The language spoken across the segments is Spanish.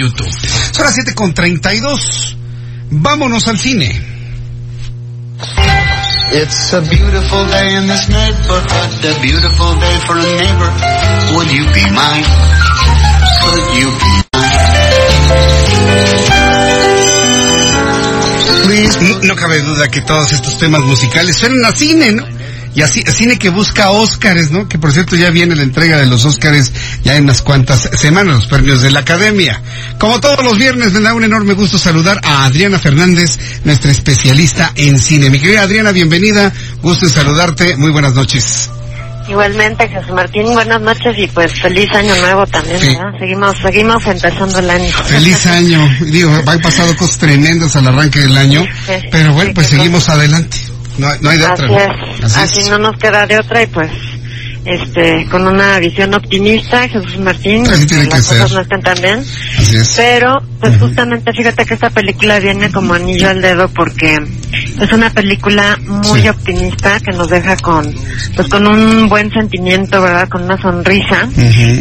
YouTube. Son las 7 con 32. Vámonos al cine. It's a beautiful day in this neighborhood, a beautiful day for a neighbor. Would you be mine? Could you be No, no cabe duda que todos estos temas musicales suenan a cine, ¿no? Y así, cine que busca Óscares, ¿no? Que por cierto ya viene la entrega de los Óscares ya en unas cuantas semanas, los premios de la Academia. Como todos los viernes, me da un enorme gusto saludar a Adriana Fernández, nuestra especialista en cine. Mi querida Adriana, bienvenida, gusto en saludarte, muy buenas noches. Igualmente, Jesús Martín, buenas noches y pues feliz año nuevo también, Sí. Seguimos, seguimos empezando el año. Feliz año. Digo, han pasado cosas tremendas al arranque del año, Sí, pero bueno, pues seguimos adelante. No, no hay de otra. Así ¿no? es, así no nos queda de otra y pues, este, con una visión optimista, Jesús Martín, Así tiene las que cosas ser. no están tan bien, Así es. pero pues justamente fíjate que esta película viene como anillo al dedo porque es una película muy Sí. optimista que nos deja con, pues con un buen sentimiento, ¿verdad? Con una sonrisa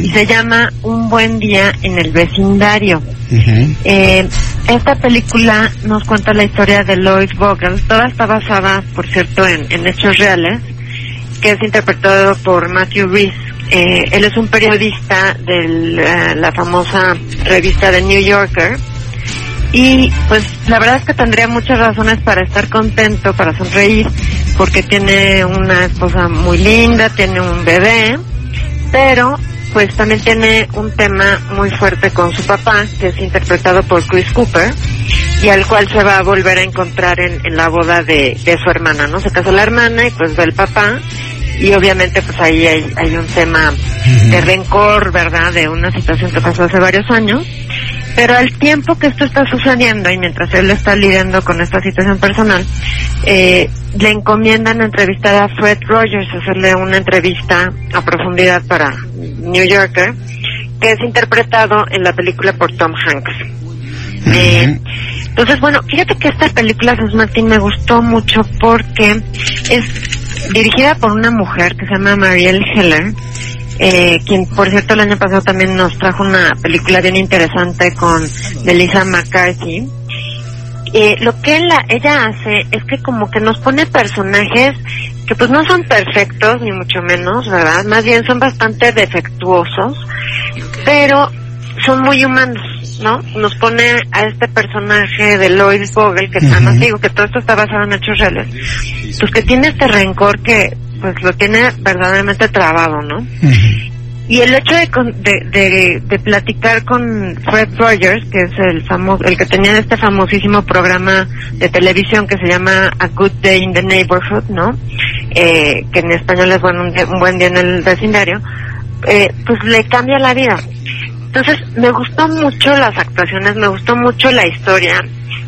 y se llama Un buen día en el vecindario. Eh, esta película nos cuenta la historia de Lloyd Vogel. Toda está basada, por cierto, en, en hechos reales, que es interpretado por Matthew Reese. Eh, él es un periodista de la famosa revista The New Yorker. Y pues la verdad es que tendría muchas razones para estar contento, para sonreír, porque tiene una esposa muy linda, tiene un bebé, pero pues también tiene un tema muy fuerte con su papá, que es interpretado por Chris Cooper, y al cual se va a volver a encontrar en, en la boda de, de su hermana, ¿no? Se casó la hermana y pues va el papá, y obviamente pues ahí hay, hay un tema de rencor, ¿verdad? De una situación que pasó hace varios años. Pero al tiempo que esto está sucediendo y mientras él está lidiando con esta situación personal, eh, le encomiendan entrevistar a Fred Rogers, hacerle una entrevista a profundidad para New Yorker, que es interpretado en la película por Tom Hanks. Eh, entonces, bueno, fíjate que esta película, Jesús Martín, me gustó mucho porque es dirigida por una mujer que se llama Marielle Heller, eh, quien por cierto el año pasado también nos trajo una película bien interesante con Melissa McCarthy. Eh, lo que ella, ella hace es que como que nos pone personajes que pues no son perfectos ni mucho menos, ¿verdad? Más bien son bastante defectuosos, pero son muy humanos, ¿no? Nos pone a este personaje de Lloyd Vogel, que además digo que todo esto está basado en hechos reales, pues que tiene este rencor que pues lo tiene verdaderamente trabado, ¿no? Y el hecho de, de, de, de platicar con Fred Rogers, que es el famoso, el que tenía este famosísimo programa de televisión que se llama A Good Day in the Neighborhood, ¿no? Eh, que en español es bueno, un, un buen día en el vecindario, eh, pues le cambia la vida. Entonces, me gustó mucho las actuaciones, me gustó mucho la historia.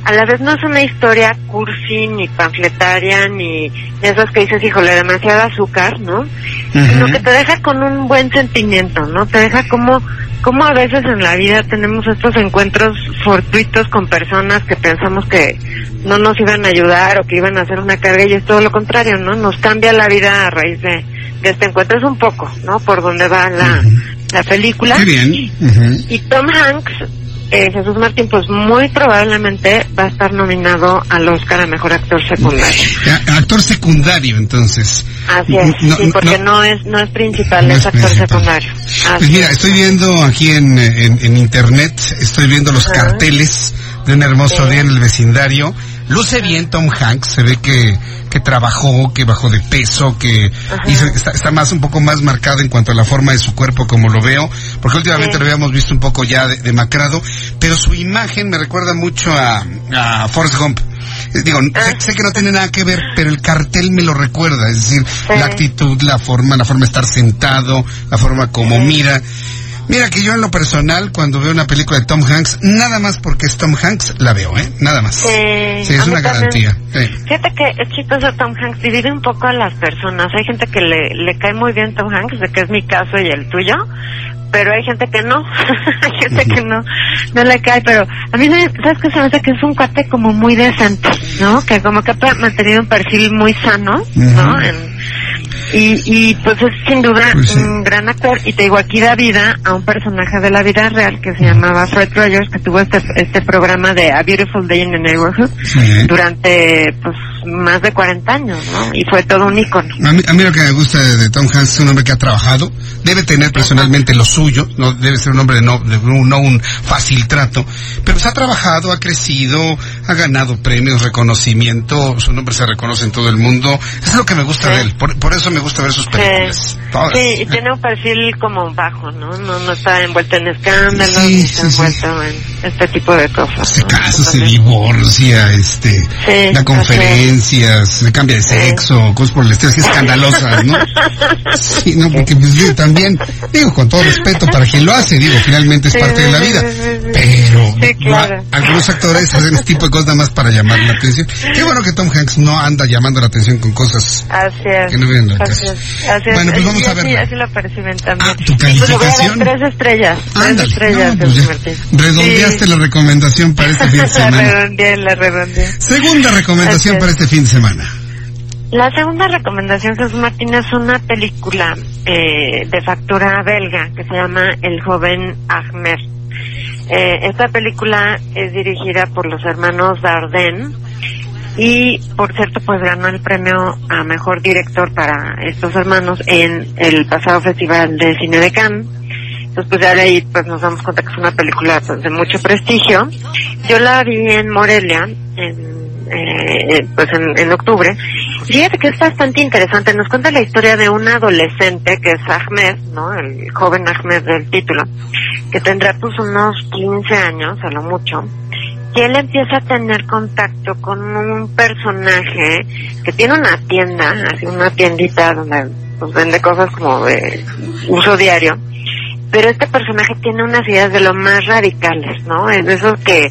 A la vez no es una historia cursi, ni panfletaria, ni de esas que dices, híjole, demasiado azúcar, ¿no? Sino que te deja con un buen sentimiento, ¿no? Te deja como, como a veces en la vida tenemos estos encuentros fortuitos con personas que pensamos que no nos iban a ayudar o que iban a hacer una carga y es todo lo contrario, ¿no? Nos cambia la vida a raíz de, de este encuentro. Es un poco, ¿no? Por donde va la, la película. Qué bien. Ujú. Y Tom Hanks, eh, Jesús Martín, pues muy probablemente va a estar nominado al Oscar a Mejor Actor Secundario. A- Actor secundario, entonces. Así es, No, sí, porque no- no, es no es principal, no es es actor principal. secundario. Así Pues mira, es. estoy viendo aquí en, en, en internet, estoy viendo los Ajá. carteles de un hermoso Sí. día en el vecindario. Luce bien Tom Hanks, se ve que, que trabajó, que bajó de peso, que hizo- está, está más, un poco más marcado en cuanto a la forma de su cuerpo como lo veo, porque últimamente Sí. lo habíamos visto un poco ya de- demacrado, pero su imagen me recuerda mucho a, a Forrest Gump. Eh, Digo, sé, Ah. sé que no tiene nada que ver, pero el cartel me lo recuerda, es decir, Sí. la actitud, la forma, la forma de estar sentado, la forma como Sí. mira. Mira que yo en lo personal, cuando veo una película de Tom Hanks, nada más porque es Tom Hanks, la veo, ¿eh? Nada más. Sí, Sí, es una garantía. Sí. Fíjate que es chistoso Tom Hanks, divide un poco a las personas. Hay gente que le, le cae muy bien Tom Hanks, de que es mi caso y el tuyo, pero hay gente que no, hay gente que no, no le cae, pero a mí, ¿sabes qué se me hace? Que es un cuate como muy decente, ¿no? Que como que ha mantenido un perfil muy sano, ¿no? En- y, y pues es sin duda Pues sí. un gran actor y te digo aquí da vida a un personaje de la vida real que se llamaba Fred Rogers que tuvo este este programa de A Beautiful Day in the Neighborhood Sí. durante pues más de 40 años, ¿no? Y fue todo un ícono. A mí, a mí lo que me gusta de, Tom Hanks es un hombre que ha trabajado, debe tener personalmente lo suyo, no debe ser un hombre de no, de no un fácil trato, pero se ha trabajado, ha crecido, ha ganado premios, reconocimiento, su nombre se reconoce en todo el mundo, es lo que me gusta Sí. de él, por, por eso me gusta ver sus películas. Sí, sí, y tiene un perfil como bajo, ¿no? No, no está envuelto en escándalos, Sí, ni está sí, envuelto en este tipo de cosas. se ¿no? casa, se También. divorcia, este, da conferencias, se cambia de sexo, cosas por el estilo, así escandalosas, ¿no? Sí, no, porque pues yo también, digo, con todo respeto para quien lo hace, digo, finalmente es parte de la vida, pero claro. a- algunos actores hacen este tipo de cosas nada más para llamar la atención. Qué bueno que Tom Hanks no anda llamando la atención con cosas Así es. que no vienen al Bueno, pues vamos a así- verla. Así lo perciben también. Ah, ¿tu pues calificación? tres estrellas. Tres Ándale, estrellas, no, pues redondeaste Sí. la recomendación para este fin de La semana. redondeé, la redondeé. Segunda recomendación para este fin de semana. La segunda recomendación, Jesús Martín, es una película eh, de factura belga que se llama El joven Ahmed. Eh, esta película es dirigida por los hermanos Dardenne y, por cierto, pues ganó el premio a mejor director para estos hermanos en el pasado Festival de Cine de Cannes. Entonces, pues ya de ahí pues nos damos cuenta que es una película pues, de mucho prestigio. Yo la vi en Morelia, en, eh, pues en, en octubre. Fíjate que es bastante interesante. Nos cuenta la historia de un adolescente que es Ahmed, ¿no? El joven Ahmed del título, que tendrá pues unos 15 años, a lo mucho. Y él empieza a tener contacto con un personaje que tiene una tienda, así una tiendita donde pues vende cosas como de uso diario pero este personaje tiene unas ideas de lo más radicales, ¿no? Es de esos que,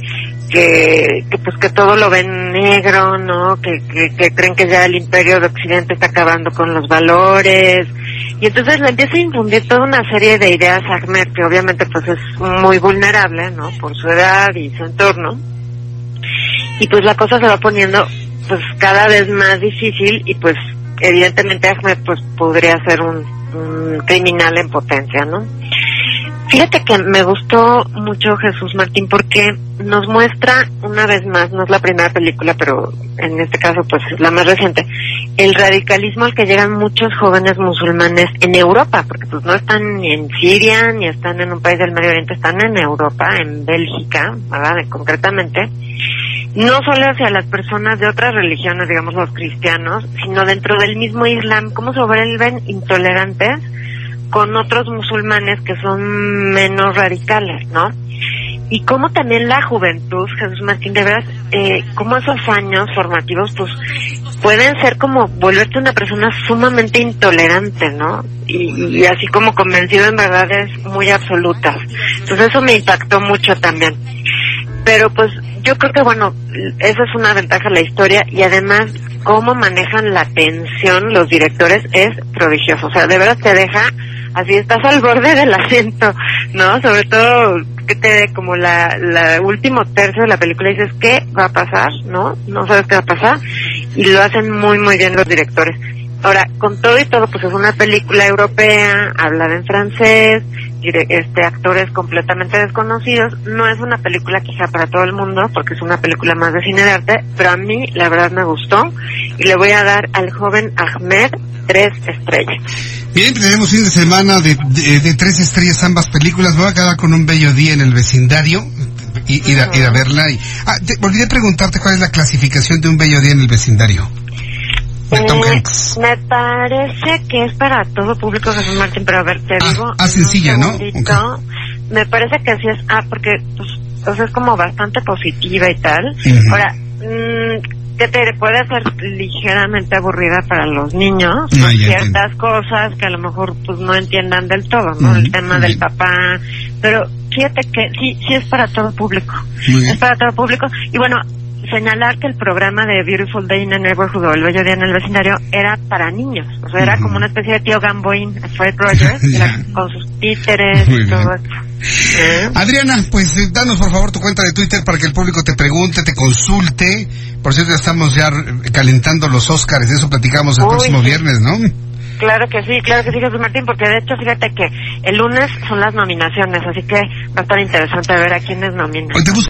que, que pues que todo lo ven negro, ¿no? Que, que, que creen que ya el imperio de Occidente está acabando con los valores. Y entonces le empieza a infundir toda una serie de ideas a Ahmed, que obviamente pues es muy vulnerable, ¿no? Por su edad y su entorno. Y pues la cosa se va poniendo pues cada vez más difícil y pues evidentemente Ahmed pues podría ser un, un criminal en potencia, ¿no? Fíjate que me gustó mucho Jesús Martín porque nos muestra una vez más, no es la primera película, pero en este caso pues es la más reciente, el radicalismo al que llegan muchos jóvenes musulmanes en Europa, porque pues no están ni en Siria, ni están en un país del Medio Oriente, están en Europa, en Bélgica, ¿verdad? Concretamente. No solo hacia las personas de otras religiones, digamos los cristianos, sino dentro del mismo Islam, cómo se vuelven intolerantes con otros musulmanes que son menos radicales, ¿no? Y cómo también la juventud, Jesús Martín, de veras, eh, cómo esos años formativos, pues, pueden ser como volverte una persona sumamente intolerante, ¿no? Y, y así como convencido en verdades muy absolutas. Entonces eso me impactó mucho también. Pero pues yo creo que bueno, esa es una ventaja la historia y además cómo manejan la tensión los directores es prodigioso. O sea, de verdad te deja así estás al borde del asiento, ¿no? Sobre todo que te como la, la último tercio de la película dices qué va a pasar, ¿no? No sabes qué va a pasar y lo hacen muy muy bien los directores. Ahora, con todo y todo, pues es una película europea, hablada en francés, este actores completamente desconocidos. No es una película quizá para todo el mundo, porque es una película más de cine de arte, pero a mí la verdad me gustó y le voy a dar al joven Ahmed tres estrellas. Bien, tenemos fin de semana de, de, de tres estrellas ambas películas. Voy a quedar con un bello día en el vecindario. Y, ir, a, ir a verla. Y, ah, te, olvidé preguntarte cuál es la clasificación de un bello día en el vecindario. De Tom Hanks. me parece que es para todo público, Jesús Martín, pero a ver, te Ah, digo. ah, en sencilla, ¿no? Me parece que sí es, ah, porque, pues, sea, es como bastante positiva y tal. Ahora, mm, que te puede ser ligeramente aburrida para los niños, Ah, ciertas cosas que a lo mejor pues no entiendan del todo, ¿no? El tema muy del bien. papá, pero fíjate que sí, sí es para todo público, es para todo público, y bueno, señalar que el programa de Beautiful Day in the Neighborhood o El Bello Día en el Vecindario era para niños, o sea, era como una especie de tío Gamboín, Fred Rogers, era con sus títeres Muy y todo eso. ¿Eh? Adriana, pues eh, danos por favor tu cuenta de Twitter para que el público te pregunte, te consulte. Por cierto, ya estamos ya calentando los Óscares, de eso platicamos el Uy, próximo sí. viernes, ¿no? Claro que sí, claro que sí, Jesús Martín, porque de hecho fíjate que el lunes son las nominaciones, así que va a estar interesante ver a quiénes nominan. Hoy te busco